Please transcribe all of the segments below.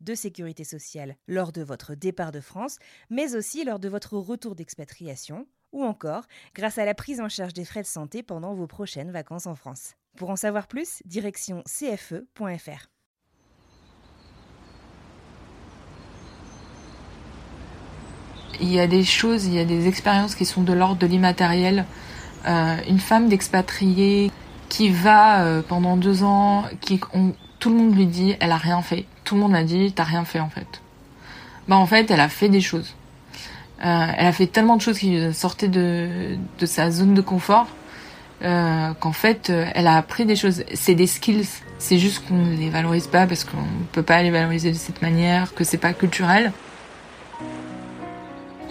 de sécurité sociale lors de votre départ de France, mais aussi lors de votre retour d'expatriation, ou encore grâce à la prise en charge des frais de santé pendant vos prochaines vacances en France. Pour en savoir plus, direction cfe.fr. Il y a des choses, il y a des expériences qui sont de l'ordre de l'immatériel. Euh, une femme d'expatriée qui va euh, pendant deux ans, qui on- tout le monde lui dit, elle a rien fait. Tout le monde a dit, t'as rien fait en fait. Bah en fait, elle a fait des choses. Euh, elle a fait tellement de choses qui sortaient de, de sa zone de confort euh, qu'en fait, euh, elle a appris des choses. C'est des skills. C'est juste qu'on ne les valorise pas parce qu'on peut pas les valoriser de cette manière, que c'est pas culturel.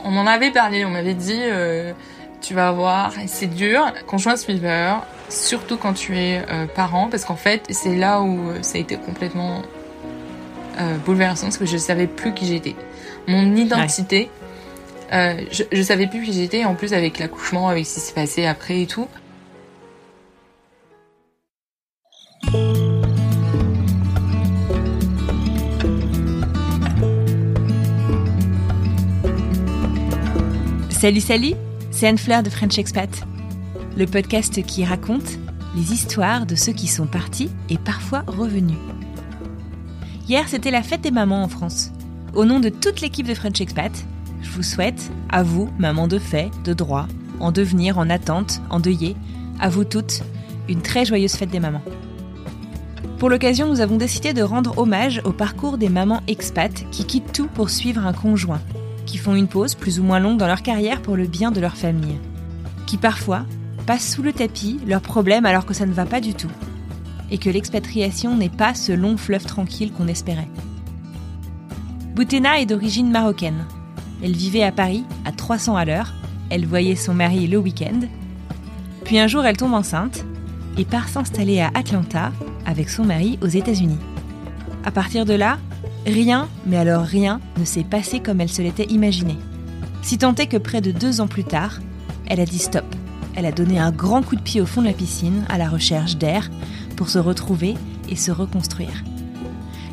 On en avait parlé, on m'avait dit, tu vas voir, c'est dur, conjoint suiveur, surtout quand tu es euh, parent, parce qu'en fait, c'est là où euh, ça a été complètement euh, bouleversant, parce que je savais plus qui j'étais. Mon identité, je, je savais plus qui j'étais, en plus avec l'accouchement, avec ce qui s'est passé après et tout. Salut, salut, c'est Anne Fleur de French Expat, le podcast qui raconte les histoires de ceux qui sont partis et parfois revenus. Hier, c'était la fête des mamans en France. Au nom de toute l'équipe de French Expat, je vous souhaite, à vous, mamans de fait, de droit, en devenir, en attente, endeuillées, à vous toutes, une très joyeuse fête des mamans. Pour l'occasion, nous avons décidé de rendre hommage au parcours des mamans expats qui quittent tout pour suivre un conjoint qui font une pause plus ou moins longue dans leur carrière pour le bien de leur famille, qui parfois sous le tapis leurs problèmes alors que ça ne va pas du tout, et que l'expatriation n'est pas ce long fleuve tranquille qu'on espérait. Boutena est d'origine marocaine. Elle vivait à Paris à 300 à l'heure, elle voyait son mari le week-end, puis un jour elle tombe enceinte et part s'installer à Atlanta avec son mari aux États-Unis. À partir de là, Rien, mais alors rien, ne s'est passé comme elle se l'était imaginé. Si tant est que près de deux ans plus tard, elle a dit stop. Elle a donné un grand coup de pied au fond de la piscine à la recherche d'air pour se retrouver et se reconstruire.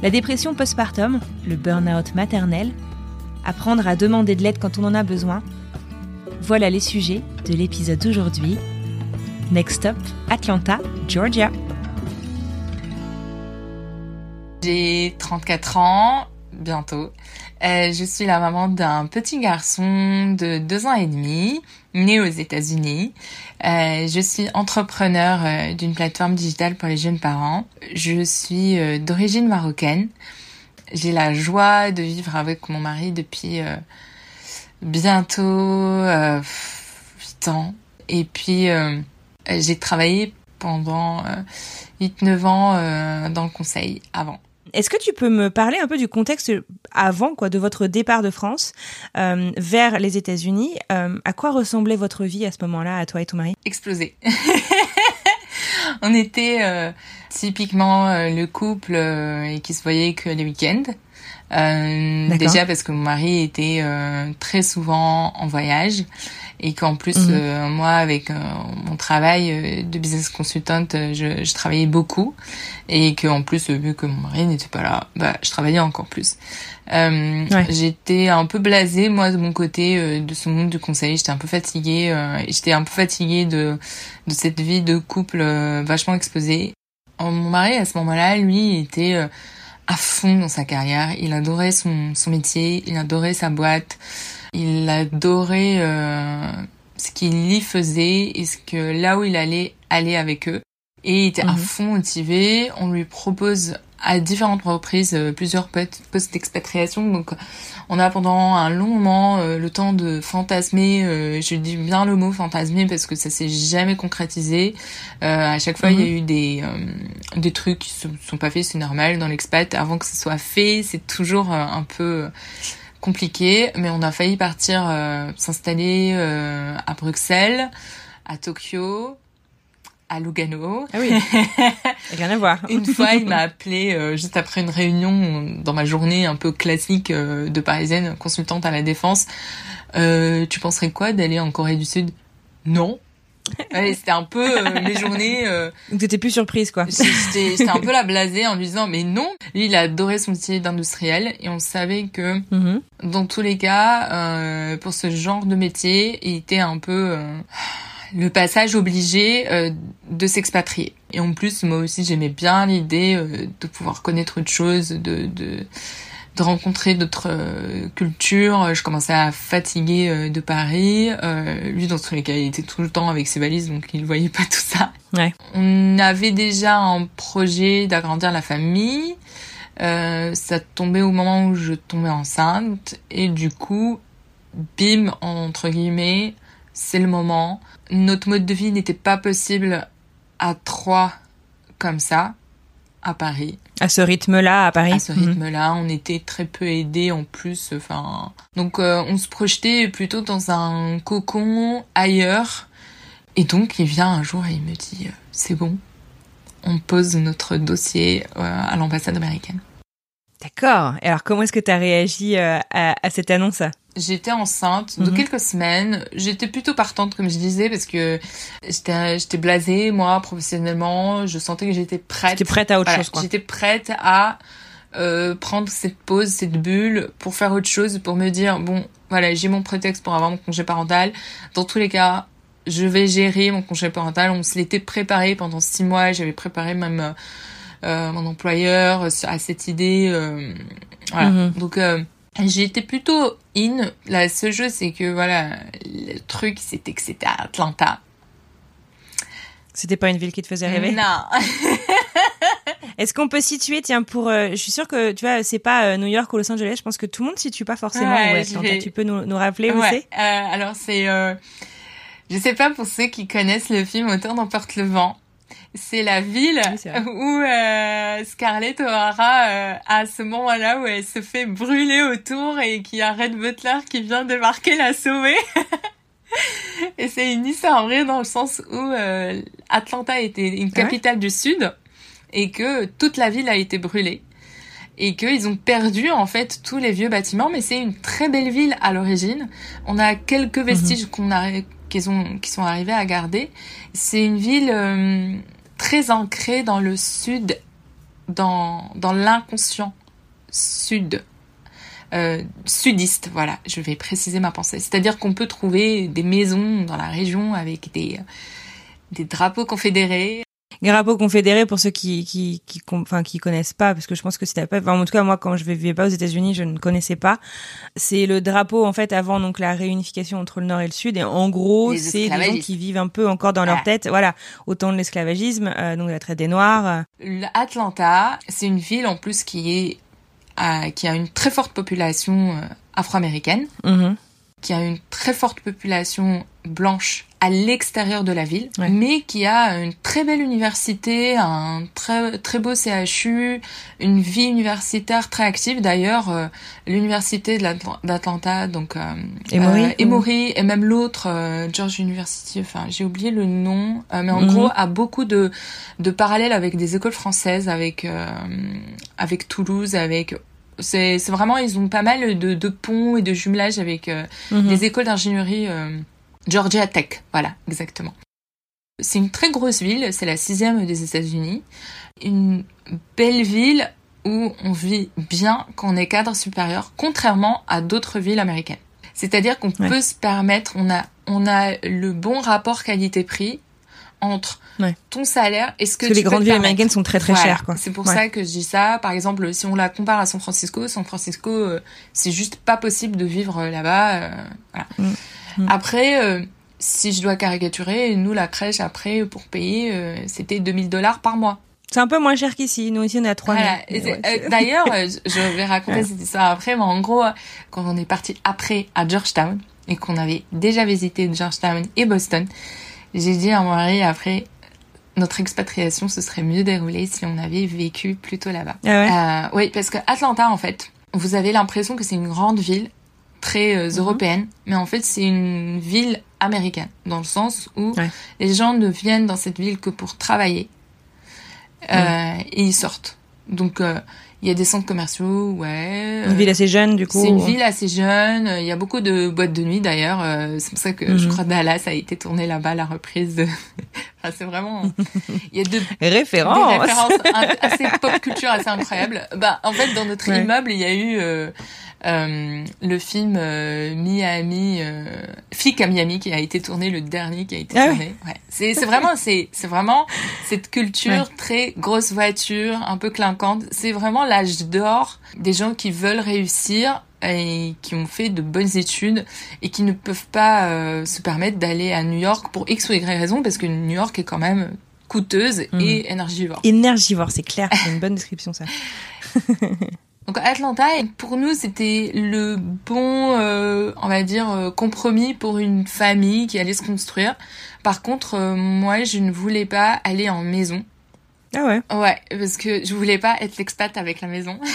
La dépression postpartum, le burn-out maternel, apprendre à demander de l'aide quand on en a besoin, voilà les sujets de l'épisode d'aujourd'hui. Next stop, Atlanta, Georgia. J'ai 34 ans, bientôt. Euh, je suis la maman d'un petit garçon de deux ans et demi, né aux États-Unis. Euh, je suis entrepreneur euh, d'une plateforme digitale pour les jeunes parents. Je suis euh, d'origine marocaine. J'ai la joie de vivre avec mon mari depuis euh, bientôt euh, 8 ans. Et puis, j'ai travaillé pendant euh, 8-9 ans dans le conseil avant. Est-ce que tu peux me parler un peu du contexte avant quoi, de votre départ de France euh, vers les États-Unis Euh, À quoi ressemblait votre vie à ce moment-là, à toi et ton mari? Explosé. On était euh, typiquement le couple et qui se voyait que les week-ends. Euh, déjà parce que mon mari était euh, très souvent en voyage et qu'en plus Mhm. euh, moi avec euh, mon travail euh, de business consultant euh, je, je travaillais beaucoup et que en plus vu que mon mari n'était pas là bah je travaillais encore plus euh, Ouais. j'étais un peu blasée moi de mon côté euh, de ce monde du conseil j'étais un peu fatiguée euh, j'étais un peu fatiguée de de cette vie de couple euh, vachement exposée mon mari à ce moment-là lui était euh, à fond dans sa carrière. Il adorait son, son métier, il adorait sa boîte, il adorait euh, ce qu'il y faisait et ce que là où il allait aller avec eux. Et il était à Mhm. fond motivé. On lui propose à différentes reprises euh, plusieurs postes d'expatriation. Donc on a pendant un long moment euh, le temps de fantasmer. euh, je dis bien le mot fantasmer parce que ça s'est jamais concrétisé. Euh, à chaque fois, il y a eu des euh, des trucs qui se sont pas faits. C'est normal dans l'expat. Avant que ce soit fait, c'est toujours euh, un peu compliqué. Mais on a failli partir euh, s'installer euh, à Bruxelles, à Tokyo, à Lugano. Ah oui. Rien à voir. Une fois, il m'a appelé euh, juste après une réunion dans ma journée un peu classique euh, de parisienne, consultante à la défense. Euh, tu penserais quoi d'aller en Corée du Sud? Non. Ouais, c'était un peu euh, mes journées. euh, Donc t'étais plus surprise, quoi. J'étais un peu la blasée en lui disant mais non. Lui, il a adoré son métier d'industriel et on savait que Mhm. dans tous les cas, euh, pour ce genre de métier, il était un peu euh, le passage obligé euh, de s'expatrier. Et en plus, moi aussi, j'aimais bien l'idée euh, de pouvoir connaître autre chose, de, de, de rencontrer d'autres euh, cultures. Je commençais à fatiguer euh, de Paris. Euh, lui, dans tous les cas, il était tout le temps avec ses valises, donc il voyait pas tout ça. Ouais. On avait déjà un projet d'agrandir la famille. Euh, ça tombait au moment où je tombais enceinte et du coup, bim, entre guillemets, c'est le moment. Notre mode de vie n'était pas possible à trois comme ça, à Paris. À ce rythme-là, à Paris. À ce Mhm. rythme-là, on était très peu aidés en plus. Enfin, donc euh, on se projetait plutôt dans un cocon ailleurs. Et donc il vient un jour et il me dit euh, c'est bon, on pose notre dossier euh, à l'ambassade américaine. D'accord. Et alors, comment est-ce que t'as réagi euh, à, à cette annonce? J'étais enceinte de Mhm. quelques semaines. J'étais plutôt partante, comme je disais, parce que j'étais j'étais blasée, moi, professionnellement. Je sentais que j'étais prête. T'es prête à autre Voilà, chose, quoi. J'étais prête à euh, prendre cette pause, cette bulle, pour faire autre chose, pour me dire, bon, voilà, j'ai mon prétexte pour avoir mon congé parental. Dans tous les cas, je vais gérer mon congé parental. On se l'était préparé pendant six mois. J'avais préparé même euh, euh, mon employeur à cette idée. euh, voilà. Mhm. Donc, j'ai été plutôt in. La seule chose, c'est que, voilà, le truc, c'était que c'était à Atlanta. C'était pas une ville qui te faisait rêver? Non. Est-ce qu'on peut situer, tiens, pour... euh, je suis sûre que, tu vois, c'est pas euh, New York ou Los Angeles, je pense que tout le monde situe pas forcément Ouais, où est vais- Tu peux nous, nous rappeler où Ouais, c'est? euh, alors c'est, euh, je sais pas pour ceux qui connaissent le film Auteur d'emporte le vent. C'est la ville Oui, où euh, Scarlett O'Hara, euh, à ce moment-là où elle se fait brûler autour et qu'il y a Red Butler qui vient débarquer la sauver. et c'est une histoire vraie dans le sens où euh, Atlanta était une Ah ouais capitale du Sud et que toute la ville a été brûlée et qu'ils ont perdu en fait tous les vieux bâtiments, mais c'est une très belle ville à l'origine. On a quelques vestiges qu'on a, qu'ils ont, qui sont arrivés à garder. C'est une ville euh, très ancrée dans le sud, dans, dans l'inconscient sud. Euh, sudiste, voilà, je vais préciser ma pensée. C'est-à-dire qu'on peut trouver des maisons dans la région avec des, des drapeaux confédérés, Drapeau confédéré pour ceux qui qui qui enfin qui connaissent pas parce que je pense que si t'as pas enfin, en tout cas moi quand je vivais pas aux États-Unis je ne connaissais pas. C'est le drapeau en fait avant donc la réunification entre le nord et le sud. Et en gros c'est des gens qui vivent un peu encore dans leur Ah. tête. Voilà. Autant de l'esclavagisme euh, donc la traite des noirs euh, Atlanta, c'est une ville en plus qui est euh, qui a une très forte population euh, afro-américaine, mhm. Qui a une très forte population blanche à l'extérieur de la ville, Ouais. mais qui a une très belle université, un très très beau CHU, une vie universitaire très active. D'ailleurs, euh, l'université d'Atlanta, donc euh, Emory, euh, ou- Emory et même l'autre euh, George University, enfin j'ai oublié le nom, euh, mais en Mhm. gros a beaucoup de de parallèles avec des écoles françaises, avec euh, avec Toulouse, avec c'est vraiment ils ont pas mal de, de ponts et de jumelages avec euh, Mhm. des écoles d'ingénierie euh, Georgia Tech, voilà, exactement. C'est une très grosse ville, c'est la sixième des États-Unis. Une belle ville où on vit bien quand on est cadre supérieur, contrairement à d'autres villes américaines. C'est-à-dire qu'on Ouais. peut se permettre, on a, on a le bon rapport qualité-prix entre Ouais. ton salaire et ce que parce que les peux grandes villes américaines sont très très Voilà. chères C'est pour Ouais. ça que je dis ça. Par exemple, si on la compare à San Francisco, San Francisco, euh, c'est juste pas possible de vivre euh, là-bas. euh, voilà. Mm. Mm. Après, si je dois caricaturer, nous, la crèche, après, pour payer, c'était 2000 dollars par mois. C'est un peu moins cher qu'ici. Nous, ici, on est à 3000. Voilà. D'ailleurs, je vais raconter cette histoire après, mais en gros, quand on est parti après à Georgetown et qu'on avait déjà visité Georgetown et Boston, j'ai dit à mon mari après, notre expatriation se serait mieux déroulée si on avait vécu plutôt là-bas. Ah ouais Euh, oui, parce que Atlanta, en fait, vous avez l'impression que c'est une grande ville très euh, Mhm. européenne, mais en fait, c'est une ville américaine, dans le sens où Ouais. les gens ne viennent dans cette ville que pour travailler euh, et ils sortent. Donc, euh, il y a des centres commerciaux, ouais. Une ville assez jeune, du coup. c'est une ville assez jeune. Il y a beaucoup de boîtes de nuit d'ailleurs. Euh, C'est pour ça que je Mhm. crois Dallas a été tourné là-bas, la reprise. De... enfin, c'est vraiment. Il y a de Référence. des références in- assez pop culture assez incroyables. Bah, en fait, dans notre Ouais. immeuble, il y a eu euh, euh, le film euh, Miami, euh, Flic à Miami, qui a été tourné, le dernier qui a été Ah tourné. Ouais. C'est vraiment, c'est vraiment cette culture très grosse voiture, un peu clinquante. C'est vraiment l'âge d'or des gens qui veulent réussir et qui ont fait de bonnes études et qui ne peuvent pas euh, se permettre d'aller à New York pour X ou Y raison parce que New York est quand même coûteuse et énergivore. Énergivore, c'est clair. C'est une bonne description, ça. Donc Atlanta, pour nous, c'était le bon, euh, on va dire, euh, compromis pour une famille qui allait se construire. Par contre, euh, moi, je ne voulais pas aller en maison. Ah ouais. Ouais, parce que je voulais pas être l'expat avec la maison.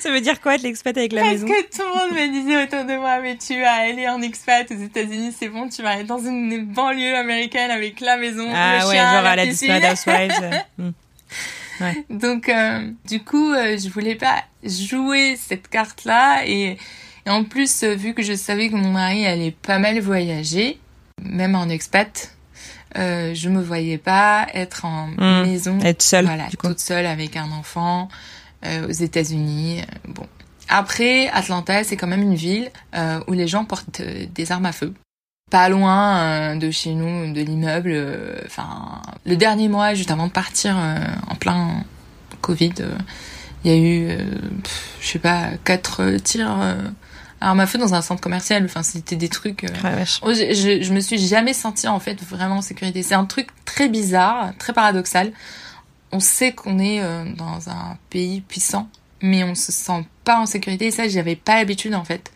Ça veut dire quoi être l'expat avec la Parce maison? que tout le monde me disait autour de moi, mais tu vas aller en expat aux États-Unis, c'est bon, tu vas aller dans une banlieue américaine avec la maison, Ah le ouais, chien, genre la à la piscine. Hmm. Donc, euh, du coup, euh, je voulais pas jouer cette carte-là. Et, et en plus, euh, vu que je savais que mon mari allait pas mal voyager, même en expat, euh, je me voyais pas être en Mm. maison, Être seule, voilà, toute seule avec un enfant euh, aux États-Unis. Bon. Après, Atlanta, c'est quand même une ville euh, où les gens portent des armes à feu. Pas loin euh, de chez nous, de l'immeuble. euh, Enfin, le dernier mois, juste avant de partir euh, en plein Covid, euh, il y a eu, euh, pff, je sais pas, quatre tirs euh, armes à feu dans un centre commercial. Enfin, c'était des trucs. euh, Ah, vache. Oh, je, je, je me suis jamais sentie en fait vraiment en sécurité. C'est un truc très bizarre, très paradoxal. On sait qu'on est euh, dans un pays puissant, mais on se sent pas en sécurité. Et ça, j'avais pas l'habitude en fait.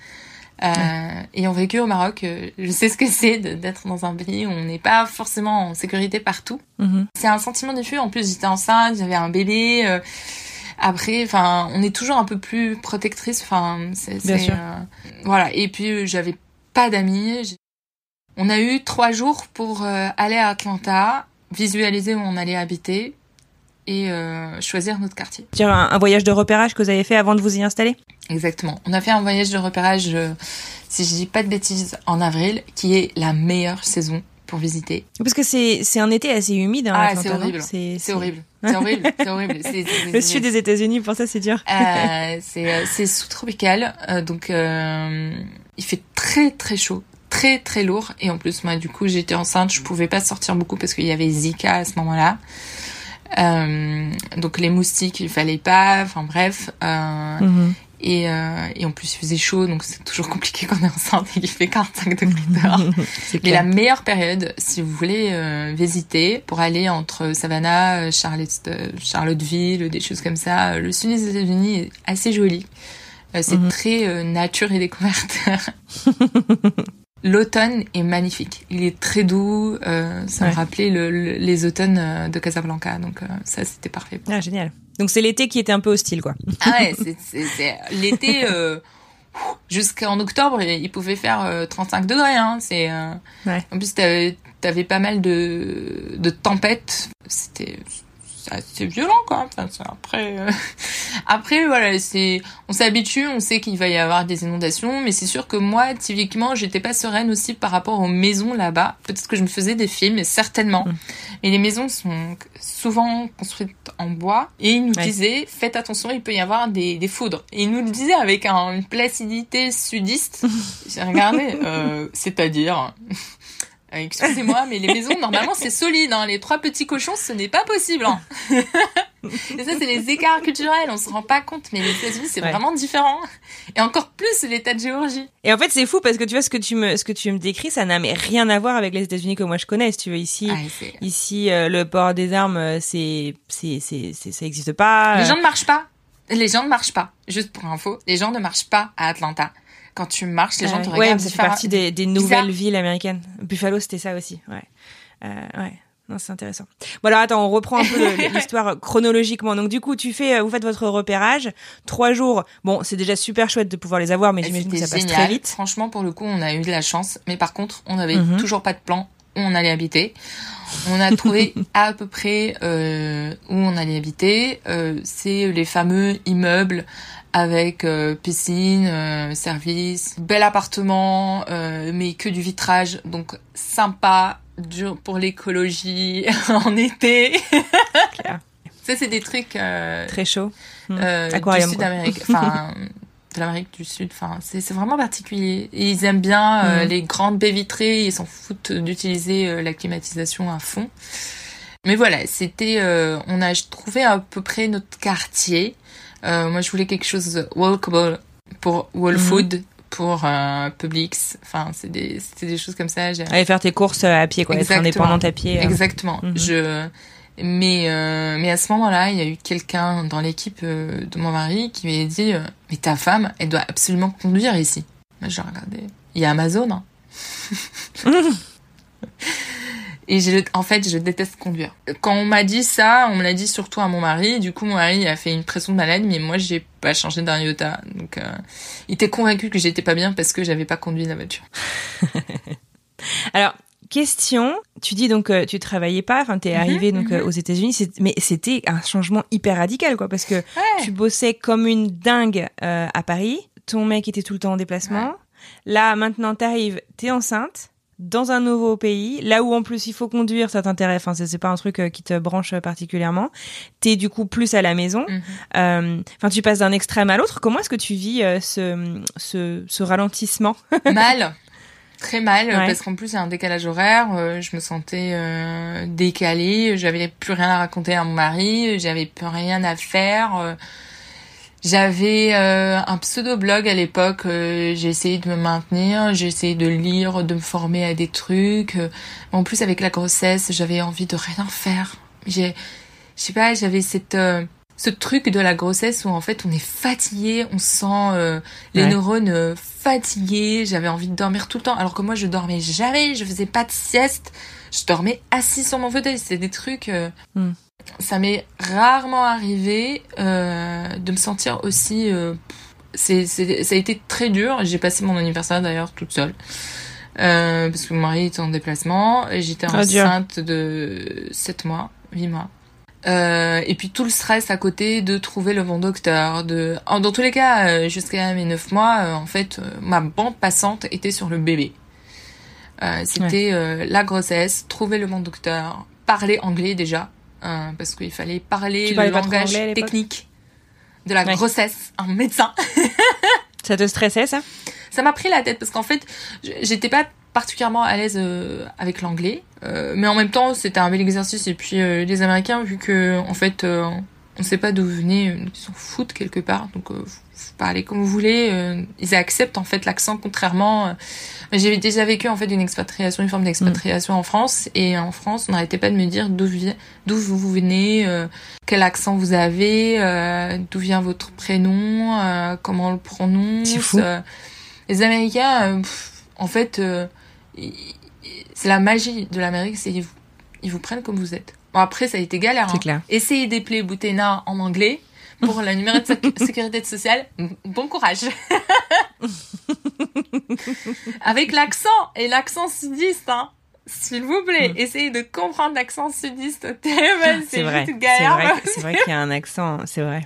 Euh, Ayant vécu au Maroc, euh, je sais ce que c'est d'être dans un pays où on n'est pas forcément en sécurité partout. Mhm. C'est un sentiment diffus. En plus, j'étais enceinte, j'avais un bébé. euh, après, enfin, on est toujours un peu plus protectrice. Enfin, c'est euh, voilà. Et puis, euh, j'avais pas d'amis. On a eu trois jours pour aller à Atlanta, visualiser où on allait habiter et euh, choisir notre quartier. Dire un, un voyage de repérage que vous avez fait avant de vous y installer? Exactement. On a fait un voyage de repérage, euh, si je dis pas de bêtises, en avril, qui est la meilleure saison pour visiter. Parce que c'est c'est un été assez humide. Hein, Ah, c'est horrible. C'est C'est horrible. C'est horrible. C'est horrible. C'est- c'est- Le sud des États-Unis, pour ça, c'est dur. Euh, c'est euh, c'est sous-tropical, euh, donc euh, il fait très très chaud, très très lourd. Et en plus, moi, du coup, j'étais enceinte, je pouvais pas sortir beaucoup parce qu'il y avait Zika à ce moment-là. Euh, donc les moustiques, il fallait pas. Enfin bref. Euh, Mhm. et, euh, et en plus, il faisait chaud, donc c'est toujours compliqué quand on est enceinte et qu'il fait 45 degrés dehors. C'est Mais la meilleure période, si vous voulez euh, visiter, pour aller entre Savannah, euh, Charlotte, Charlottesville, des choses comme ça, le sud des États-Unis est assez joli. Euh, c'est Mhm. très nature et découverte. L'automne est magnifique. Il est très doux. euh, ça Ouais. me rappelait le- le- les automnes euh, de Casablanca. Donc euh, ça, c'était parfait. Ah, génial. Donc c'est l'été qui était un peu hostile, quoi. Ah ouais, c'est- l'été euh, jusqu'en octobre, il pouvait faire euh, 35 degrés. Hein. C'est Ouais. en plus t'avais avais pas mal de de tempêtes. C'était assez violent quoi. Enfin, après euh, après voilà, c'est on s'habitue, on sait qu'il va y avoir des inondations, mais c'est sûr que moi typiquement, j'étais pas sereine aussi par rapport aux maisons là-bas. Peut-être que je me faisais des films, certainement. Mm. Mais les maisons sont souvent construites en bois et ils nous Ouais. disaient faites attention, il peut y avoir des, des foudres. Et ils nous le disaient avec un- une placidité sudiste. J'ai regardé, euh, c'est-à-dire. Euh, Excusez-moi, mais les maisons, normalement, c'est solide. Hein. Les trois petits cochons, ce n'est pas possible. Hein. Et ça, c'est les écarts culturels. On se rend pas compte, mais les États-Unis, c'est vraiment différent. Et encore plus l'État de Géorgie. Et en fait, c'est fou parce que tu vois ce que tu me, ce que tu me décris, ça n'a rien à voir avec les États-Unis que moi je connais. Si tu veux ici, ah, ici, euh, le port des armes, euh, c'est, c'est, c'est, ça existe pas. Les gens ne marchent pas. Les gens ne marchent pas. Juste pour info, les gens ne marchent pas à Atlanta quand tu marches, les gens te regardent. Ouais, c'est partie des, des nouvelles villes américaines. Buffalo, c'était ça aussi. Ouais. Euh, ouais. Non, c'est intéressant. Bon alors attends, on reprend un peu l'histoire chronologiquement. Donc du coup, tu fais, euh, vous faites votre repérage, trois jours. Bon, c'est déjà super chouette de pouvoir les avoir, mais j'imagine que ça passe très vite. Franchement, pour le coup, on a eu de la chance, mais par contre, on n'avait mhm. toujours pas de plan où on allait habiter. On a trouvé à peu près euh, où on allait habiter. Euh, c'est les fameux immeubles avec euh, piscine, euh, service, bel appartement, euh, mais que du vitrage, donc sympa, dur pour l'écologie en été. Ça, c'est des trucs euh, très chauds. Mmh. Euh, du Sud Amérique, enfin de l'Amérique du Sud. Enfin, c'est vraiment particulier. Et ils aiment bien euh, mmh. les grandes baies vitrées. Ils s'en foutent d'utiliser la climatisation à fond. Mais voilà, c'était. on a trouvé à peu près notre quartier. Moi, je voulais quelque chose walkable pour Wall mmh. Food pour euh, Publix. Enfin, c'est des, c'était des choses comme ça. Aller faire tes courses euh, à pied, quoi. Exactement. Être indépendante à pied. Euh. Exactement. Mhm. Je, mais, euh, mais à ce moment-là, il y a eu quelqu'un dans l'équipe euh, de mon mari qui m'a dit, mais ta femme, elle doit absolument conduire ici. Moi, je regardais. Il y a Amazon, hein. Et je, en fait, je déteste conduire. Quand on m'a dit ça, on me l'a dit surtout à mon mari. Du coup, mon mari a fait une pression de malade, mais moi, j'ai pas changé d'un iota. Donc, euh, il était convaincu que j'étais pas bien parce que j'avais pas conduit la voiture. Alors, question. Tu dis donc que tu travaillais pas, enfin t'es es mhm, arrivé donc mhm. aux États-Unis, mais c'était un changement hyper radical quoi, parce que tu bossais comme une dingue euh, à Paris. Ton mec était tout le temps en déplacement. Là, maintenant, t'arrives, t'es enceinte dans un nouveau pays, là où en plus il faut conduire, ça t'intéresse. Enfin, c'est pas un truc euh, qui te branche particulièrement. T'es du coup plus à la maison. Mhm. Euh, enfin, tu passes d'un extrême à l'autre. Comment est-ce que tu vis euh, ce, ce, ce ralentissement Mal, très mal, parce qu'en plus il y a un décalage horaire. je me sentais décalée. J'avais plus rien à raconter à mon mari. J'avais plus rien à faire j'avais euh, un pseudo-blog à l'époque, euh, j'ai essayé de me maintenir, j'ai essayé de lire, de me former à des trucs. Euh, en plus, avec la grossesse, j'avais envie de rien faire. J'ai, je sais pas, j'avais cette ce truc de la grossesse où en fait on est fatigué, on sent les neurones fatigués. J'avais envie de dormir tout le temps, alors que moi je dormais jamais, je faisais pas de sieste, je dormais assis sur mon fauteuil. C'est des trucs. Hmm ça m'est rarement arrivé euh, de me sentir aussi. Euh, c'est, c'est, ça a été très dur. J'ai passé mon anniversaire d'ailleurs toute seule. Euh, parce que mon mari était en déplacement. Et j'étais ah, enceinte de 7 mois, 8 mois. Euh, et puis tout le stress à côté de trouver le bon docteur. De... Dans tous les cas, euh, jusqu'à mes 9 mois, euh, en fait, ma bande passante était sur le bébé. C'était la grossesse, trouver le bon docteur, parler anglais déjà. Euh, parce qu'il fallait parler le langage technique de la grossesse, un médecin. ça te stressait ça? Ça m'a pris la tête parce qu'en fait, j'étais pas particulièrement à l'aise euh, avec l'anglais, euh, mais en même temps, c'était un bel exercice. Et puis les Américains, vu que en fait, on sait pas d'où vous venez, ils s'en foutent quelque part, donc parler comme vous voulez. Euh, ils acceptent en fait l'accent contrairement. Euh, j'ai déjà vécu en fait une expatriation, une forme d'expatriation en France et en France on n'arrêtait pas de me dire d'où d'où vous venez, euh, quel accent vous avez, d'où vient votre prénom, comment on le prononce. Fou. les Américains, en fait, c'est la magie de l'Amérique, c'est ils vous, ils vous prennent comme vous êtes. Bon après ça a été galère. Hein. Clair. Essayez d'épeler Boutena en anglais pour la numéro de sécurité sociale, bon courage. Avec l'accent et l'accent sudiste, hein. S'il vous plaît, mm. essayez de comprendre l'accent sudiste c'est vrai. C'est vrai, qu'il y a un accent, c'est vrai.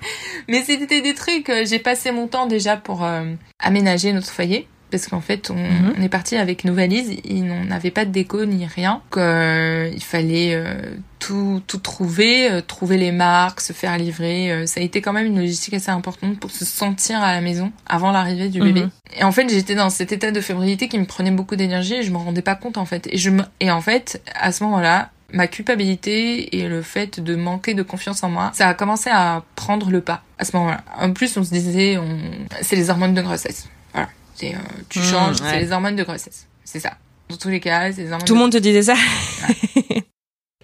Mais c'était des trucs, euh, j'ai passé mon temps déjà pour euh, aménager notre foyer parce qu'en fait on, mhm. on, est parti avec nos valises, on n'avait pas de déco ni rien. Donc, euh, il fallait euh, tout tout trouver, euh, trouver les marques, se faire livrer. ça a été quand même une logistique assez importante pour se sentir à la maison avant l'arrivée du bébé. Mhm. Et en fait j'étais dans cet état de fébrilité qui me prenait beaucoup d'énergie et je me rendais pas compte en fait. Et je me et en fait à ce moment-là ma culpabilité et le fait de manquer de confiance en moi, ça a commencé à prendre le pas à ce moment-là. En plus, on se disait, on... c'est les hormones de grossesse. Euh, tu Mmh, changes, ouais. c'est les hormones de grossesse. C'est ça. Dans tous les cas, c'est les hormones. Tout le de- monde te disait ça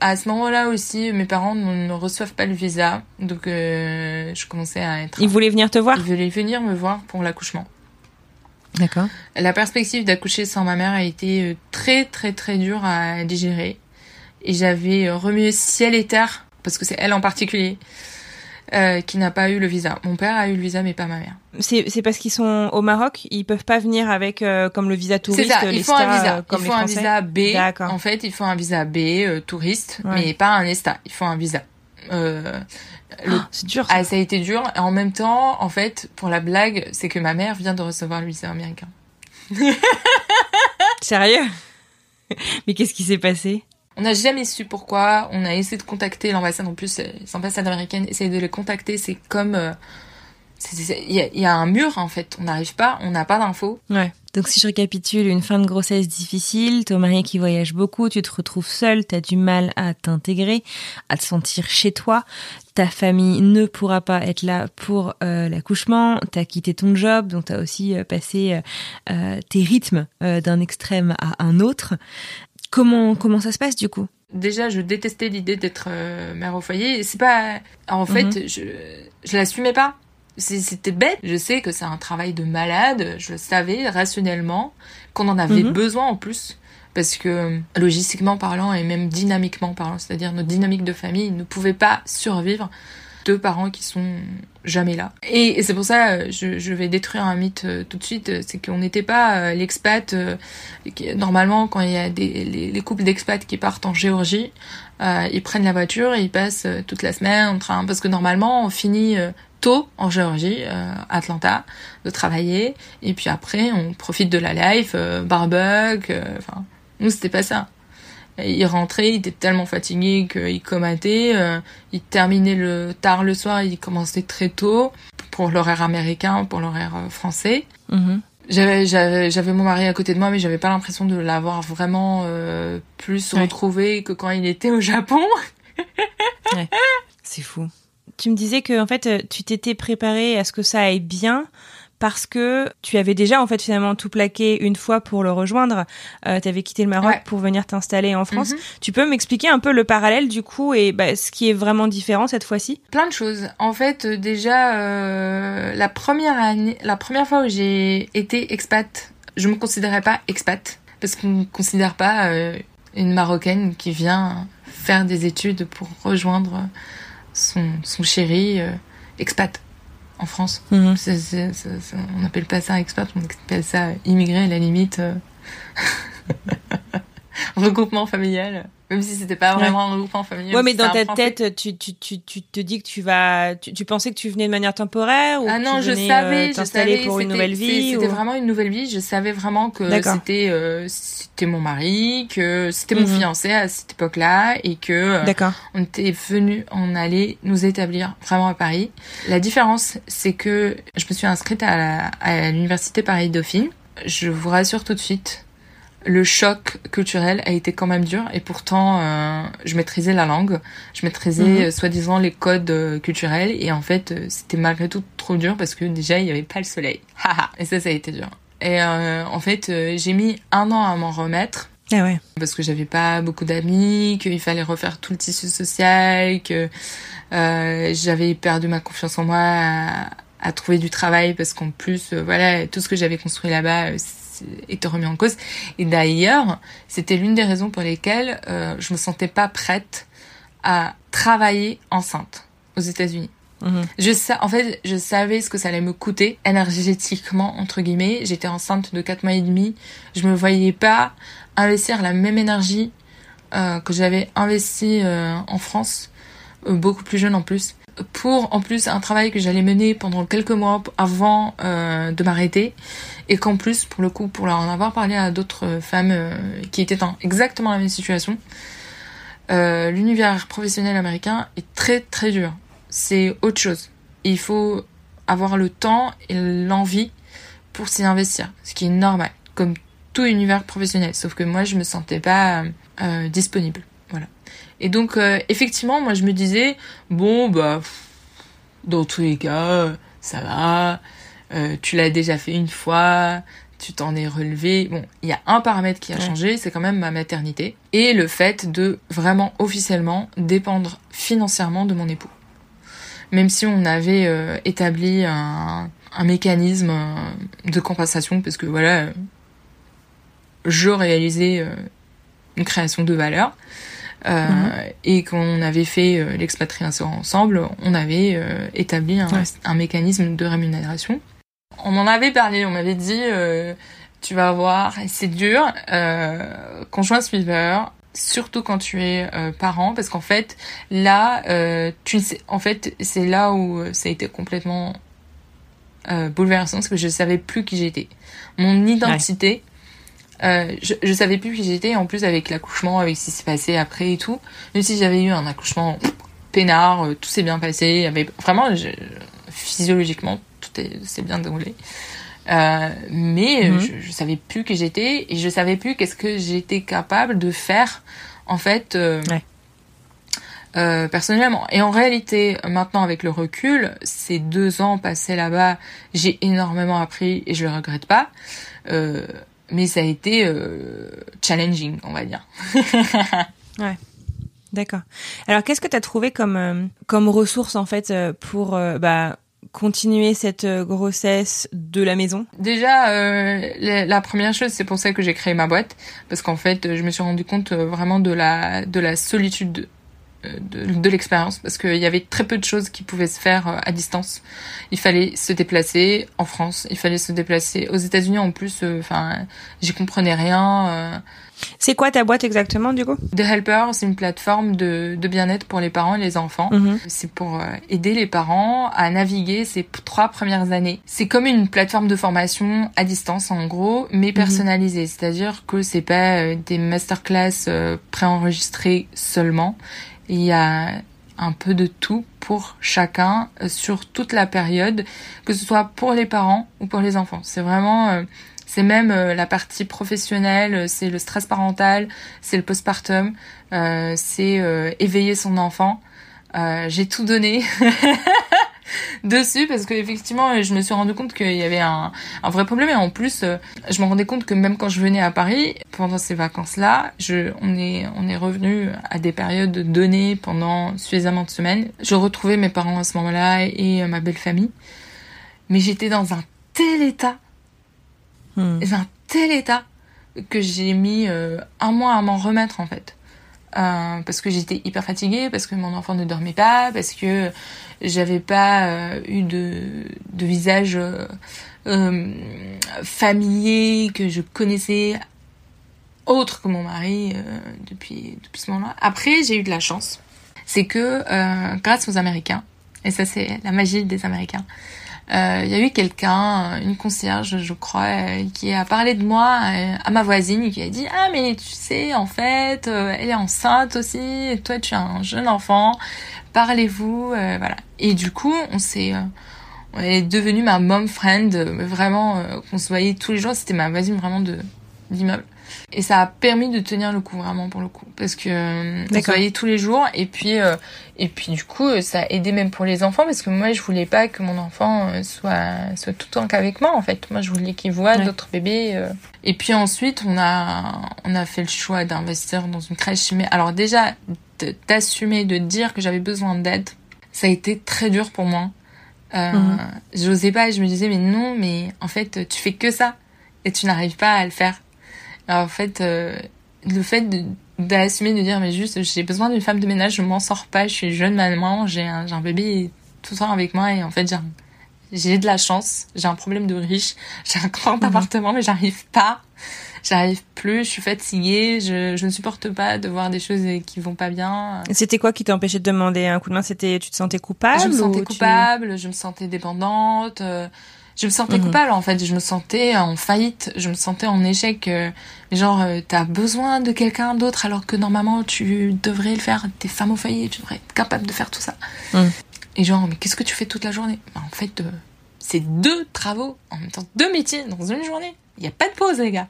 À ce moment-là aussi, mes parents ne reçoivent pas le visa, donc euh, je commençais à être. Ils voulaient venir te voir Ils voulaient venir me voir pour l'accouchement. D'accord. La perspective d'accoucher sans ma mère a été euh, très très très dure à digérer. Et j'avais remué ciel et terre, parce que c'est elle en particulier, euh, qui n'a pas eu le visa. Mon père a eu le visa, mais pas ma mère. C'est c'est parce qu'ils sont au Maroc, ils peuvent pas venir avec euh, comme le visa C'est touriste, ça, les il faut un visa. euh, comme il les faut un visa B. D'accord. En fait, il faut un visa B, euh, touriste, Ouais. mais pas un ESTA. Il faut un visa. Euh, Ah, c'est dur. ça. Ah, ça a été dur. Et en même temps, en fait, pour la blague, c'est que ma mère vient de recevoir le visa américain. Sérieux? Mais qu'est-ce qui s'est passé? On n'a jamais su pourquoi. On a essayé de contacter l'ambassade. En plus, euh, les ambassades américaines, essayer de les contacter, c'est comme... euh, Il y, y a un mur, en fait. On n'arrive pas, on n'a pas d'infos. Ouais. Donc si je récapitule, une fin de grossesse difficile, ton mari qui voyage beaucoup, tu te retrouves seule, t'as du mal à t'intégrer, à te sentir chez toi, ta famille ne pourra pas être là pour euh, l'accouchement, t'as quitté ton job, donc t'as aussi passé euh, tes rythmes d'un extrême à un autre. Comment comment ça se passe du coup? Déjà, je détestais l'idée d'être euh, mère au foyer. C'est pas... En fait, je, je l'assumais pas. C'était bête. Je sais que c'est un travail de malade. Je le savais rationnellement qu'on en avait Mhm. besoin en plus. Parce que logistiquement parlant et même dynamiquement parlant, c'est-à-dire notre dynamique de famille ne pouvait pas survivre deux parents qui sont jamais là. Et, c'est pour ça, euh, je, je vais détruire un mythe euh, tout de suite, euh, c'est qu'on n'était pas l'expat. euh, normalement, quand il y a des, les, les couples d'expats qui partent en Géorgie, ils prennent la voiture et ils passent toute la semaine en train, parce que normalement, on finit tôt en Géorgie, Atlanta, de travailler, et puis après, on profite de la life, barbecue, enfin, nous, c'était pas ça. Il rentrait, il était tellement fatigué qu'il comatait. euh, il terminait le tard le soir, il commençait très tôt pour l'horaire américain, pour l'horaire euh, français. Mhm. J'avais j'avais j'avais mon mari à côté de moi, mais j'avais pas l'impression de l'avoir vraiment euh, plus Ouais. retrouvé que quand il était au Japon. C'est fou. Tu me disais que en fait tu t'étais préparé à ce que ça aille bien parce que tu avais déjà en fait finalement tout plaqué une fois pour le rejoindre. Euh, tu avais quitté le Maroc Ouais. pour venir t'installer en France. Mhm. Tu peux m'expliquer un peu le parallèle du coup et bah, ce qui est vraiment différent cette fois-ci? Plein de choses. En fait, euh, déjà euh, la première année, la première fois où j'ai été expat, je me considérais pas expat parce qu'on ne considère pas euh, une marocaine qui vient faire des études pour rejoindre son son chéri expat en France. Mhm. On n'appelle pas ça expat, on appelle ça immigré à la limite. euh, regroupement familial. Même si c'était pas Ouais. vraiment un regroupement familial. Ouais, mais dans ta tête, tu, tu, tu, tu te dis que tu vas. Tu, tu pensais que tu venais de manière temporaire ou Ah que non, tu je venais, savais, euh, je savais. pour une nouvelle vie C'était ou- vraiment une nouvelle vie. Je savais vraiment que c'était euh, c'était mon mari, que c'était mon Mhm. fiancé à cette époque-là et que euh, D'accord. on était venu, on allait nous établir vraiment à Paris. La différence, c'est que je me suis inscrite à l'université Paris Dauphine. Je vous rassure tout de suite, le choc culturel a été quand même dur et pourtant euh, je maîtrisais la langue, je maîtrisais Mhm. euh, soi-disant les codes euh, culturels et en fait euh, c'était malgré tout trop dur parce que déjà il y avait pas le soleil. Et ça ça a été dur. Et euh, en fait j'ai mis un an à m'en remettre Ah ouais. parce que j'avais pas beaucoup d'amis, qu'il fallait refaire tout le tissu social, que euh, j'avais perdu ma confiance en moi à, à trouver du travail parce qu'en plus voilà tout ce que j'avais construit là-bas était remis en cause et d'ailleurs c'était l'une des raisons pour lesquelles euh, je me sentais pas prête à travailler enceinte aux États-Unis. Mhm. Je en fait, je savais ce que ça allait me coûter énergétiquement entre guillemets. J'étais enceinte de 4 mois et demi. Je me voyais pas investir la même énergie euh, que j'avais investi euh, en France, euh, beaucoup plus jeune en plus, pour en plus un travail que j'allais mener pendant quelques mois avant de m'arrêter et qu'en plus pour le coup pour en avoir parlé à d'autres femmes euh, qui étaient dans exactement la même situation, euh, l'univers professionnel américain est très très dur. C'est autre chose. Il faut avoir le temps et l'envie pour s'y investir, ce qui est normal, comme tout univers professionnel. Sauf que moi, je me sentais pas euh, disponible. Voilà. Et donc, effectivement, moi, je me disais, bon, bah, dans tous les cas, ça va, euh, tu l'as déjà fait une fois, tu t'en es relevé. Bon, il y a un paramètre qui a changé, c'est quand même ma maternité et le fait de vraiment officiellement dépendre financièrement de mon époux. Même si on avait euh, établi un, un mécanisme de compensation, parce que voilà, je réalisais une création de valeur, euh, mhm. et qu'on avait fait euh, l'expatriation ensemble, on avait euh, établi un, un, mécanisme de rémunération. On en avait parlé, on m'avait dit tu vas voir, c'est dur, conjoint suiveur, surtout quand tu es parent, parce qu'en fait là, tu sais, en fait c'est là où ça a été complètement bouleversant, parce que je savais plus qui j'étais, mon identité. Euh, je, je savais plus qui j'étais, en plus avec l'accouchement, avec ce qui s'est passé après et tout. Même si j'avais eu un accouchement peinard, euh, tout s'est bien passé. Il y avait vraiment, je, physiologiquement, tout s'est bien déroulé. Euh, mais mhm. je, je, savais plus qui j'étais et je savais plus qu'est-ce que j'étais capable de faire en fait euh, euh, personnellement. Et en réalité, maintenant avec le recul, ces deux ans passés là-bas, j'ai énormément appris et je le regrette pas. Euh, mais ça a été euh, challenging, on va dire. ouais. D'accord. Alors, qu'est-ce que tu as trouvé comme euh, comme ressource en fait pour bah continuer cette grossesse de la maison? Déjà, la, la, première chose, c'est pour ça que j'ai créé ma boîte, parce qu'en fait, je me suis rendu compte vraiment de la de la solitude de, de l'expérience parce qu'il y avait très peu de choses qui pouvaient se faire euh, à distance. Il fallait se déplacer en France, il fallait se déplacer aux États-Unis en plus. Euh, enfin, j'y comprenais rien. Euh. C'est quoi ta boîte exactement du coup? The Helper, c'est une plateforme de, de bien-être pour les parents et les enfants. Mhm. C'est pour aider les parents à naviguer ces trois premières années. C'est comme une plateforme de formation à distance en gros, mais mhm. personnalisée. C'est-à-dire que c'est pas des masterclass préenregistrés seulement il y a un peu de tout pour chacun euh, sur toute la période, que ce soit pour les parents ou pour les enfants. C'est vraiment, euh, c'est même euh, la partie professionnelle, c'est le stress parental, c'est le postpartum, c'est éveiller son enfant. J'ai tout donné. dessus parce que effectivement je me suis rendu compte qu'il y avait un, un, vrai problème et en plus euh, je me rendais compte que même quand je venais à Paris pendant ces vacances là on est on est revenu à des périodes données pendant suffisamment de semaines je retrouvais mes parents à ce moment-là et, euh, ma belle famille mais j'étais dans un tel état hmm. un tel état que j'ai mis euh, un mois à m'en remettre en fait euh, parce que j'étais hyper fatiguée, parce que mon enfant ne dormait pas, parce que j'avais pas euh, eu de, visage familier que je connaissais autre que mon mari depuis depuis ce moment-là. Après, j'ai eu de la chance, c'est que grâce aux Américains, et ça c'est la magie des Américains, euh, il y a eu quelqu'un, une concierge, je crois, euh, qui a parlé de moi euh, à ma voisine, qui a dit ah mais tu sais en fait, elle est enceinte aussi, et toi tu as un jeune enfant, parlez-vous, voilà. Et du coup on s'est est devenu ma mom friend, vraiment qu'on se voyait tous les jours, c'était ma voisine vraiment de l'immeuble. Et ça a permis de tenir le coup vraiment pour le coup. Parce que euh, on se voyait tous les jours. Et puis euh, et puis du coup euh, ça a aidé même pour les enfants. Parce que moi je voulais pas que mon enfant soit soit tout le temps qu'avec moi en fait. Moi je voulais qu'il voit d'autres bébés et puis ensuite on a on a fait le choix d'investir dans une crèche. Mais alors déjà d'assumer de dire que j'avais besoin d'aide, ça a été très dur pour moi. Euh, mhm. J'osais pas, je me disais mais non, mais en fait tu fais que ça. Et tu n'arrives pas à le faire. Alors, en fait, euh, le fait d'assumer, de, dire, mais juste, j'ai besoin d'une femme de ménage, je m'en sors pas, je suis jeune maman, j'ai un, un bébé tout ça avec moi, et en fait, j'ai de la chance, j'ai un problème de riche, j'ai un grand mhm. appartement, mais j'arrive pas, j'arrive plus, je suis fatiguée, je, je ne supporte pas de voir des choses qui vont pas bien. C'était quoi qui t'empêchait de demander un coup de main? C'était, tu te sentais coupable Je me sentais coupable, je me sentais dépendante. Euh, je me sentais mhm. coupable en fait. Je me sentais en faillite. Je me sentais en échec euh, genre euh, t'as besoin de quelqu'un d'autre alors que normalement tu devrais le faire. T'es femme au foyer tu devrais être capable de faire tout ça. Mhm. et genre mais qu'est-ce que tu fais toute la journée? Bah, en fait euh, c'est deux travaux en même temps. Deux métiers dans une journée. Il y a pas de pause les gars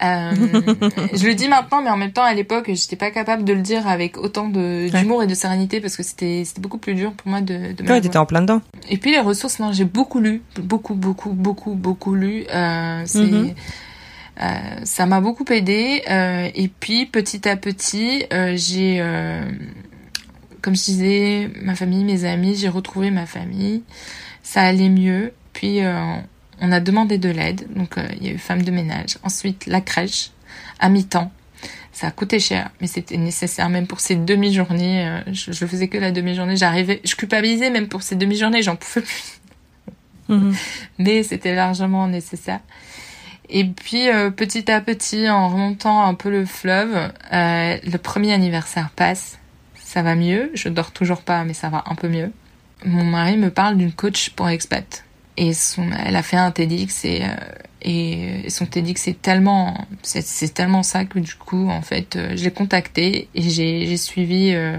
je le dis maintenant, mais en même temps, à l'époque, j'étais pas capable de le dire avec autant d'humour et de sérénité parce que c'était beaucoup plus dur pour moi de. de ouais, t'étais en plein dedans. Et puis les ressources, non, j'ai beaucoup lu, beaucoup, beaucoup, beaucoup, beaucoup lu. Euh, c'est mhm. euh, ça m'a beaucoup aidé. Euh, et puis petit à petit, euh, j'ai, euh, comme je disais, ma famille, mes amis, j'ai retrouvé ma famille. Ça allait mieux. Puis on a demandé de l'aide, donc euh, il y a eu femme de ménage. Ensuite, la crèche, à mi-temps. Ça a coûté cher, mais c'était nécessaire même pour ces demi-journées. Euh, je, je faisais que la demi-journée. J'arrivais, je culpabilisais même pour ces demi-journées, j'en pouvais plus. Mhm. Mais c'était largement nécessaire. Et puis euh, petit à petit, en remontant un peu le fleuve, le premier anniversaire passe. Ça va mieux. Je dors toujours pas, mais ça va un peu mieux. Mon mari me parle d'une coach pour expat et son, elle a fait un TEDx et, euh, et son TEDx est tellement, c'est tellement ça que du coup, en fait, euh, je l'ai contacté et j'ai suivi euh,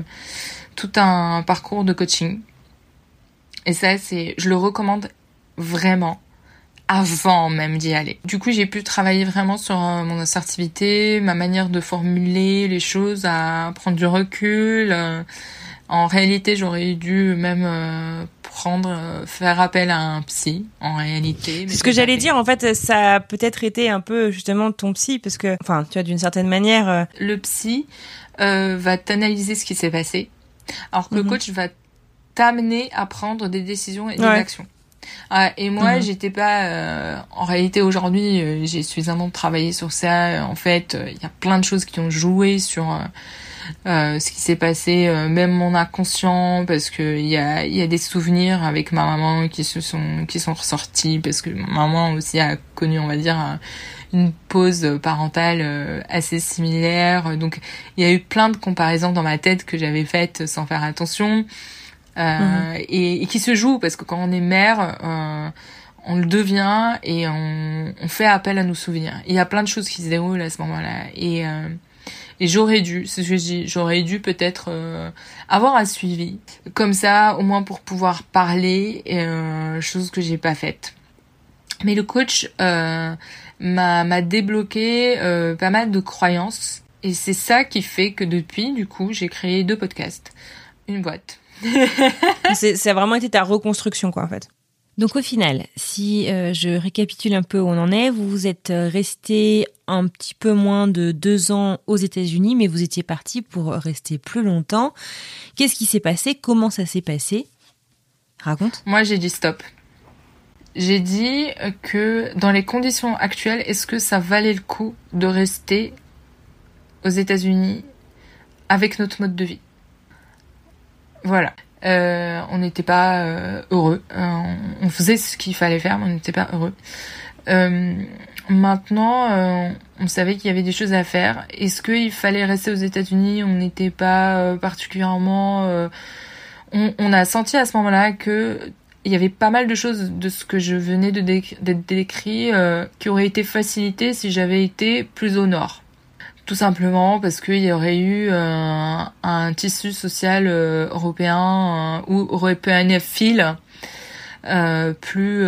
tout un parcours de coaching. Et ça, c'est, je le recommande vraiment avant même d'y aller. Du coup, j'ai pu travailler vraiment sur mon assertivité, ma manière de formuler les choses, à prendre du recul. En réalité, j'aurais dû même prendre, euh, faire appel à un psy en réalité. C'est ce que j'allais dire. En fait, ça a peut-être été un peu justement ton psy parce que, enfin, tu as d'une certaine manière. Euh, le psy euh, va t'analyser ce qui s'est passé, alors que le mhm. coach va t'amener à prendre des décisions et des actions. Ah, et moi, mhm. j'étais pas. en réalité, aujourd'hui, j'ai suffisamment travaillé sur ça. En fait, il y a plein de choses qui ont joué sur euh, ce qui s'est passé, euh, même mon inconscient, parce que il y a, y a des souvenirs avec ma maman qui se sont qui sont ressortis, parce que ma maman aussi a connu, on va dire, une pause parentale euh, assez similaire. Donc il y a eu plein de comparaisons dans ma tête que j'avais faites sans faire attention. Mhm. et, qui se jouent parce que quand on est mère, on le devient et on, on, fait appel à nos souvenirs. Il y a plein de choses qui se déroulent à ce moment-là. Et et j'aurais dû, c'est ce que je dis, j'aurais dû peut-être euh, avoir un suivi. Comme ça, au moins pour pouvoir parler, euh, chose que j'ai pas faite. Mais le coach euh, m'a débloqué euh, pas mal de croyances. Et c'est ça qui fait que depuis, du coup, j'ai créé deux podcasts. Une boîte. c'est, vraiment été ta reconstruction, quoi, en fait. Donc au final, si euh, je récapitule un peu où on en est, vous vous êtes euh, resté un petit peu moins de deux ans aux États-Unis, mais vous étiez parti pour rester plus longtemps. Qu'est-ce qui s'est passé? Comment ça s'est passé? Raconte. Moi, j'ai dit stop. J'ai dit que dans les conditions actuelles, est-ce que ça valait le coup de rester aux États-Unis avec notre mode de vie? Voilà. Euh, on n'était pas euh, heureux. Euh, on faisait ce qu'il fallait faire, mais on n'était pas heureux. maintenant, on savait qu'il y avait des choses à faire. Est-ce qu'il fallait rester aux États-Unis? On n'était pas particulièrement. On, a senti à ce moment-là que il y avait pas mal de choses de ce que je venais de d'être décrit qui auraient été facilitées si j'avais été plus au nord. Tout simplement parce qu'il y aurait eu euh, un tissu social euh, européen euh, ou européanophile euh, plus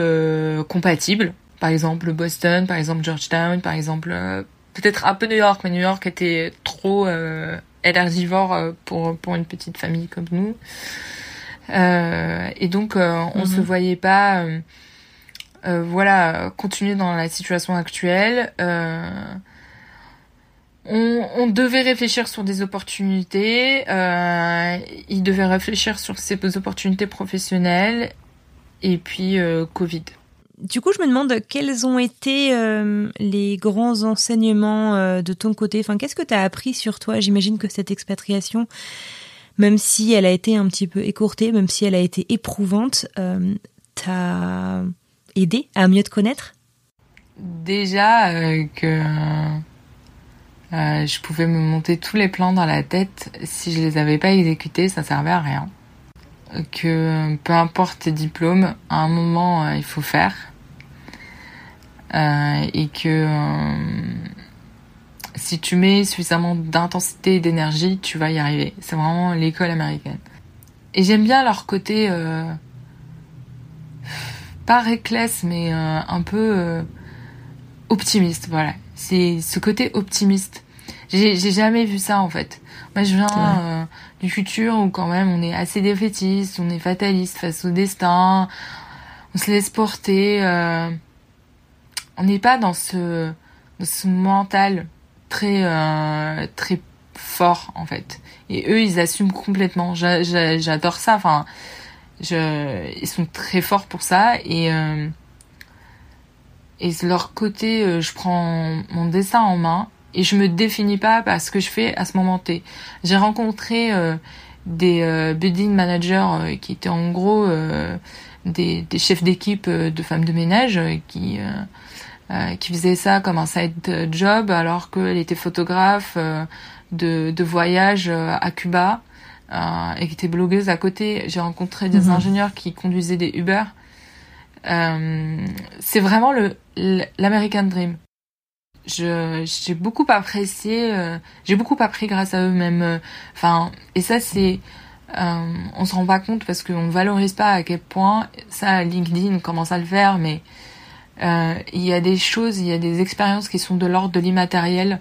compatible. Par exemple Boston, par exemple Georgetown, par exemple peut-être un peu New York, mais New York était trop élargivore pour pour une petite famille comme nous. et donc on se mhm. voyait pas, voilà, continuer dans la situation actuelle. Euh, on, devait réfléchir sur des opportunités, euh, il devait réfléchir sur ses opportunités professionnelles et puis euh, Covid. Du coup, je me demande quels ont été euh, les grands enseignements euh, de ton côté. Enfin, qu'est-ce que tu as appris sur toi? J'imagine que cette expatriation, même si elle a été un petit peu écourtée, même si elle a été éprouvante, t'a aidé à mieux te connaître? Déjà que euh, je pouvais me monter tous les plans dans la tête. Si je les avais pas exécutés, ça servait à rien. Que peu importe tes diplômes, à un moment, euh, il faut faire. Euh, et que si tu mets suffisamment d'intensité et d'énergie, tu vas y arriver. C'est vraiment l'école américaine. Et j'aime bien leur côté, pas reckless, mais un peu optimiste. Voilà, c'est ce côté optimiste. J'ai jamais vu ça en fait. Moi, je viens euh, du futur où quand même on est assez défaitiste, on est fataliste face au destin, on se laisse porter. Euh, on n'est pas dans ce, dans ce mental très euh, très fort en fait. Et eux, ils assument complètement. J'adore ça. Enfin, je, ils sont très forts pour ça et et de leur côté, euh, je prends mon dessin en main et je me définis pas par ce que je fais à ce moment T. J'ai rencontré euh, des euh, building managers qui étaient en gros des, des, chefs d'équipe de femmes de ménage qui qui faisaient ça comme un side job alors qu'elle était photographe de, de voyage à Cuba et qui était blogueuse à côté. J'ai rencontré des mhm. ingénieurs qui conduisaient des Uber. c'est vraiment le l'American Dream. J'ai beaucoup apprécié, euh, j'ai beaucoup appris grâce à eux même. Euh, enfin et ça c'est euh, on se rend pas compte parce qu'on valorise pas à quel point ça LinkedIn commence à le faire, mais euh, il y a des choses, il y a des expériences qui sont de l'ordre de l'immatériel.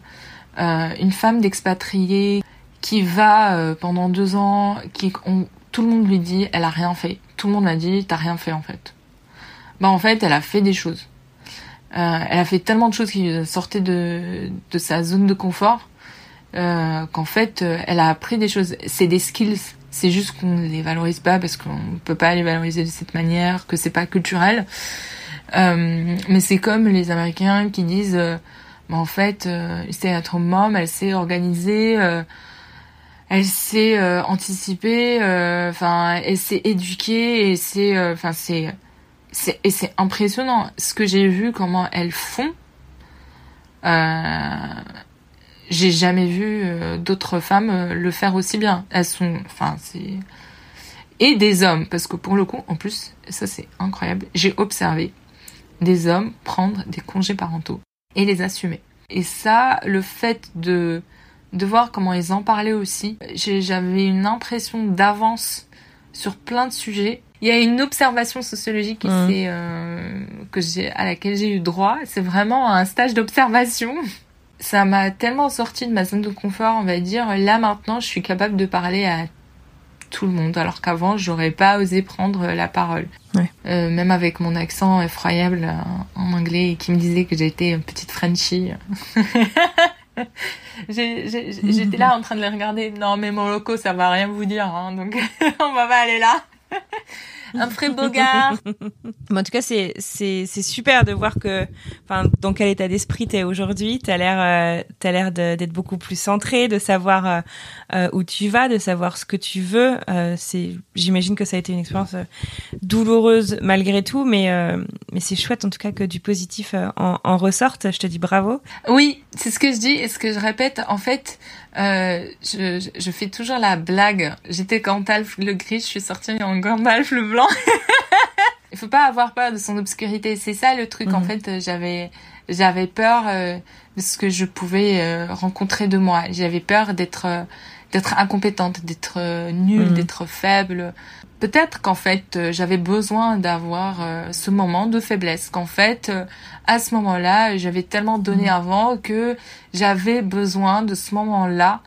une femme d'expatriée qui va pendant deux ans, qui on, tout le monde lui dit elle a rien fait. Tout le monde a dit t'as rien fait en fait. Bah en fait elle a fait des choses. Euh, elle a fait tellement de choses qui sortaient de, de sa zone de confort euh, qu'en fait, euh, elle a appris des choses. C'est des skills. C'est juste qu'on ne les valorise pas parce qu'on peut pas les valoriser de cette manière, que c'est pas culturel. Euh, mais c'est comme les Américains qui disent, euh, en fait, euh, c'est être mom, elle sait organiser, elle sait anticiper, enfin, elle sait éduquer, et c'est, enfin, c'est et c'est impressionnant ce que j'ai vu comment elles font. Euh, j'ai jamais vu euh, d'autres femmes euh, le faire aussi bien. Elles sont, enfin, c'est et des hommes parce que pour le coup, en plus, ça c'est incroyable. J'ai observé des hommes prendre des congés parentaux et les assumer. Et ça, le fait de de voir comment ils en parlaient aussi, j'avais une impression d'avance sur plein de sujets il y a une observation sociologique mmh. euh, que j'ai, à laquelle j'ai eu droit. C'est vraiment un stage d'observation. Ça m'a tellement sorti de ma zone de confort, on va dire. Là maintenant, je suis capable de parler à tout le monde, alors qu'avant, j'aurais pas osé prendre la parole. Ouais. Euh, même avec mon accent effroyable euh, en anglais qui me disait que j'étais une petite Frenchie. J'étais là en train de les regarder. Non, mais mon loco, ça va rien vous dire, hein, donc on va pas aller là. Un vrai Bogart. en tout cas, c'est c'est c'est super de voir que, enfin, dans quel état d'esprit t'es aujourd'hui. T'as l'air euh, t'as l'air d'être beaucoup plus centré, de savoir euh, euh, où tu vas, de savoir ce que tu veux. Euh, c'est, j'imagine que ça a été une expérience douloureuse malgré tout, mais mais c'est chouette en tout cas que du positif en, en ressorte. Je te dis bravo. Oui, c'est ce que je dis et ce que je répète. En fait, euh, je, je, fais toujours la blague. J'étais Gandalf le gris, je suis sortie en Gandalf le blanc. Il faut pas avoir peur de son obscurité. C'est ça le truc. En mhm. fait, j'avais j'avais peur euh, de ce que je pouvais euh, rencontrer de moi. J'avais peur d'être d'être incompétente, d'être nulle, mhm. d'être faible. Peut-être qu'en fait, j'avais besoin d'avoir ce moment de faiblesse. Qu'en fait, à ce moment-là, j'avais tellement donné mhm. avant que j'avais besoin de ce moment-là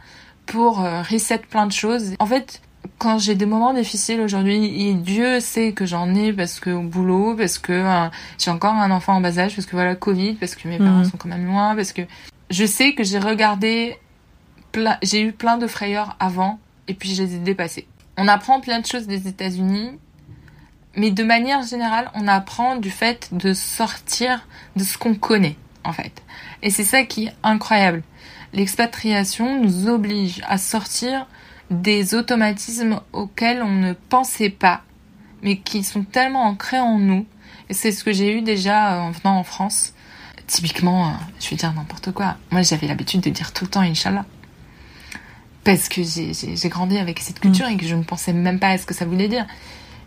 pour reset plein de choses. En fait, quand j'ai des moments difficiles aujourd'hui, et Dieu sait que j'en ai parce que au boulot, parce que euh, j'ai encore un enfant en bas âge, parce que voilà, Covid, parce que mes parents mhm. sont quand même loin, parce que je sais que j'ai regardé, j'ai eu plein de frayeurs avant, et puis je les ai dépassées. On apprend plein de choses des États-Unis, mais de manière générale, on apprend du fait de sortir de ce qu'on connaît, en fait. Et c'est ça qui est incroyable. L'expatriation nous oblige à sortir des automatismes auxquels on ne pensait pas, mais qui sont tellement ancrés en nous. Et c'est ce que j'ai eu déjà euh, en venant en France. Typiquement, euh, je vais dire n'importe quoi. Moi, j'avais l'habitude de dire tout le temps Inch'Allah. Parce que j'ai grandi avec cette culture mm. et que je ne pensais même pas à ce que ça voulait dire.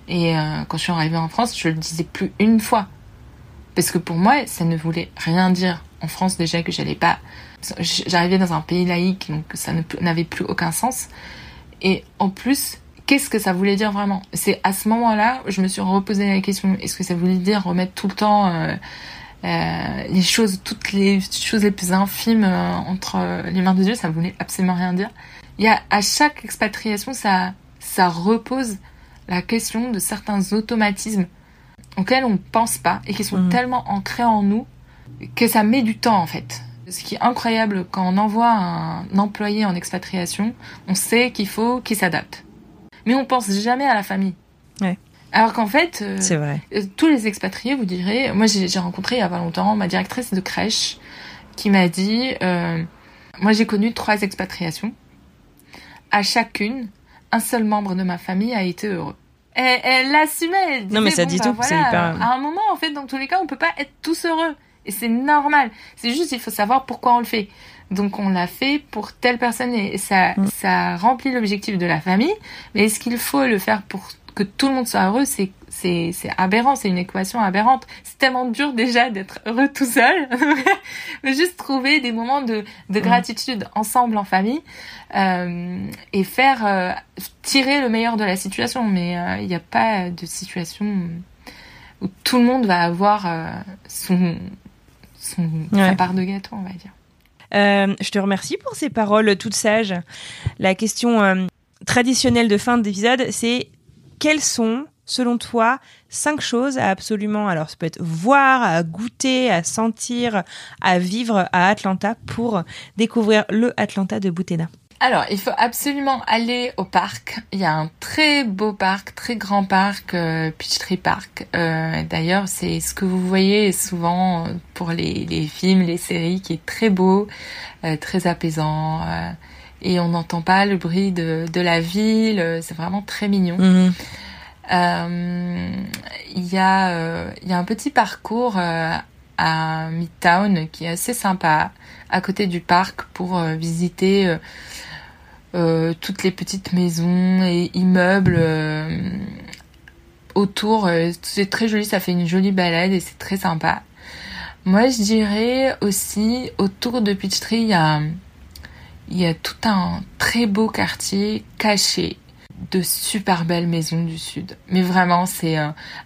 Et euh, quand je suis arrivée en France, je le disais plus une fois. Parce que pour moi, ça ne voulait rien dire. En France, déjà que j'allais pas. J'arrivais dans un pays laïque, donc ça n'avait plus aucun sens. Et en plus, qu'est-ce que ça voulait dire vraiment? C'est à ce moment-là, je me suis reposé la question est-ce que ça voulait dire remettre tout le temps euh, euh, les choses, toutes les choses les plus infimes euh, entre les mains de Dieu, ça voulait absolument rien dire. Il y a à chaque expatriation, ça, ça repose la question de certains automatismes auxquels on pense pas et qui sont mhm. tellement ancrés en nous que ça met du temps en fait. Ce qui est incroyable quand on envoie un employé en expatriation, on sait qu'il faut qu'il s'adapte. Mais on pense jamais à la famille. Ouais. Alors qu'en fait, euh, vrai. Euh, tous les expatriés vous direz, moi j'ai rencontré il y a pas longtemps ma directrice de crèche qui m'a dit, euh, moi j'ai connu trois expatriations. À chacune, un seul membre de ma famille a été heureux. Elle, elle l'assumait. Non mais ça dit bah, tout. c'est hyper... À un moment, en fait, dans tous les cas, on peut pas être tous heureux. Et c'est normal. C'est juste, il faut savoir pourquoi on le fait. Donc on l'a fait pour telle personne et ça, mm. ça remplit l'objectif de la famille. Mais est-ce qu'il faut le faire pour que tout le monde soit heureux C'est c'est aberrant, c'est une équation aberrante. C'est tellement dur déjà d'être heureux tout seul. Mais juste trouver des moments de, de mm. gratitude ensemble en famille euh, et faire euh, tirer le meilleur de la situation. Mais euh, il n'y a pas de situation où tout le monde va avoir euh, son sa part de gâteau, on va dire. Je te remercie pour ces paroles toutes sages. La question traditionnelle de fin d'épisode, c'est quelles sont, selon toi, cinq choses à absolument, alors ça peut être voir, à goûter, à sentir, à vivre à Atlanta pour découvrir le Atlanta de Boutena alors, il faut absolument aller au parc. Il y a un très beau parc, très grand parc, euh, Peachtree Park. Euh, D'ailleurs, c'est ce que vous voyez souvent pour les, les, films, les séries, qui est très beau, euh, très apaisant. Euh, et on n'entend pas le bruit de, de la ville. C'est vraiment très mignon. Mhm. Il y, a, il y a un petit parcours à Midtown qui est assez sympa à côté du parc pour visiter euh, toutes les petites maisons et immeubles euh, autour. Euh, c'est très joli, ça fait une jolie balade et c'est très sympa. Moi, je dirais aussi, autour de Peachtree, il y a, il y a tout un très beau quartier caché de super belles maisons du sud. Mais vraiment, c'est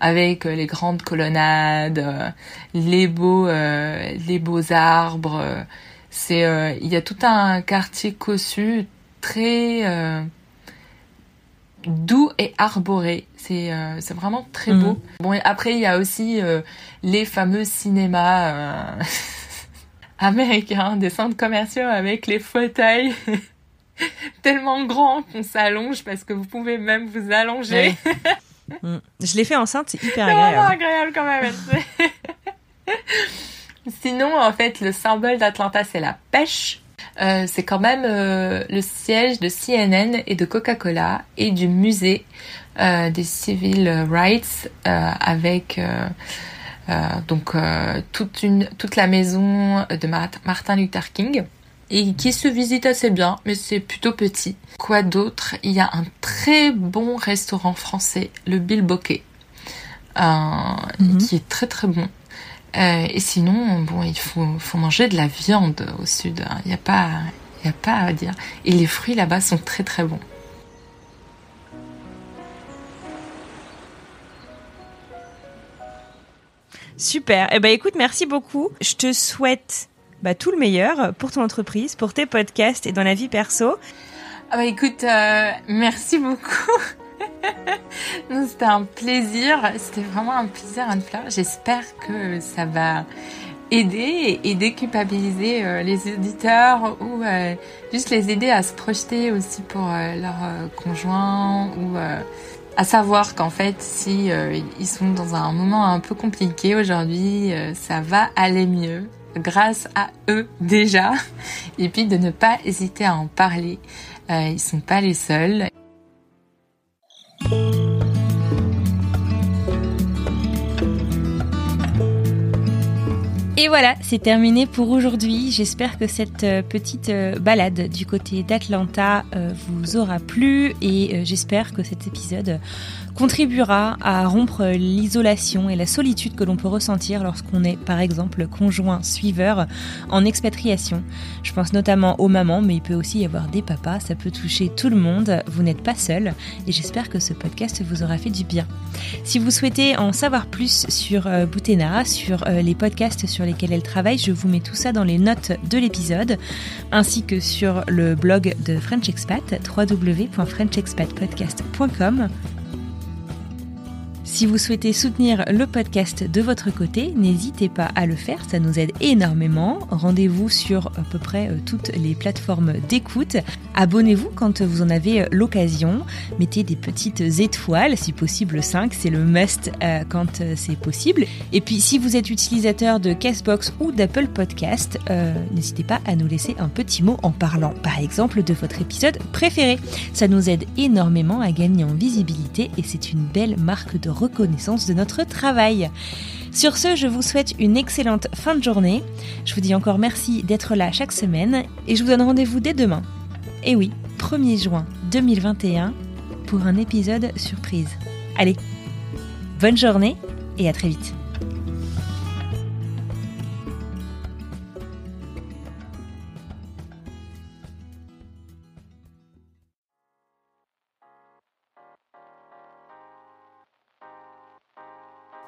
avec les grandes colonnades, les beaux, les beaux arbres. c'est, il y a tout un quartier cossu très euh, doux et arboré. C'est euh, c'est vraiment très beau. Mhm. Bon, et après, il y a aussi euh, les fameux cinémas américains, des centres commerciaux avec les fauteuils tellement grands qu'on s'allonge parce que vous pouvez même vous allonger. Mm. Je l'ai fait enceinte, c'est hyper agréable. C'est agréable quand même. Sinon, en fait, le symbole d'Atlanta, c'est la pêche. Euh, c'est quand même euh, le siège de CNN et de Coca-Cola et du musée euh, des civil rights avec donc toute une toute la maison de Martin Luther King et qui se visite assez bien, mais c'est plutôt petit. Quoi d'autre? Il y a un très bon restaurant français, le Bill Bokeh, mhm. qui est très très bon. Euh, et sinon, bon, il faut, faut manger de la viande au sud. Il hein. n'y a pas, il a pas à dire. Et les fruits là-bas sont très très bons. Super. Eh ben, écoute, merci beaucoup. Je te souhaite bah, tout le meilleur pour ton entreprise, pour tes podcasts et dans la vie perso. Ah bah écoute, euh, merci beaucoup. C'était un plaisir, c'était vraiment un plaisir Anne-Fleur. J'espère que ça va aider et déculpabiliser euh, les auditeurs ou euh, juste les aider à se projeter aussi pour euh, leur conjoint ou à savoir qu'en fait si ils sont dans un moment un peu compliqué aujourd'hui, ça va aller mieux grâce à eux déjà et puis de ne pas hésiter à en parler. ils sont pas les seuls. Et voilà, c'est terminé pour aujourd'hui. J'espère que cette euh, petite euh, balade du côté d'Atlanta euh, vous aura plu et j'espère que cet épisode contribuera à rompre l'isolation et la solitude que l'on peut ressentir lorsqu'on est par exemple conjoint suiveur en expatriation. Je pense notamment aux mamans, mais il peut aussi y avoir des papas, ça peut toucher tout le monde, vous n'êtes pas seul et j'espère que ce podcast vous aura fait du bien. Si vous souhaitez en savoir plus sur euh, Boutena, sur euh, les podcasts sur lesquels elle travaille, je vous mets tout ça dans les notes de l'épisode, ainsi que sur le blog de French Expat, www.frenchexpatpodcast.com si vous souhaitez soutenir le podcast de votre côté, n'hésitez pas à le faire, ça nous aide énormément. Rendez-vous sur à peu près euh, toutes les plateformes d'écoute. Abonnez-vous quand vous en avez euh, l'occasion. Mettez des petites étoiles, si possible 5, c'est le must euh, quand c'est possible. Et puis si vous êtes utilisateur de Castbox ou d'Apple Podcast, n'hésitez pas à nous laisser un petit mot en parlant par exemple de votre épisode préféré. Ça nous aide énormément à gagner en visibilité et c'est une belle marque de reconnaissance de notre travail. Sur ce, je vous souhaite une excellente fin de journée. Je vous dis encore merci d'être là chaque semaine et je vous donne rendez-vous dès demain. Et oui, 1er juin 2021 pour un épisode surprise. Allez, bonne journée et à très vite.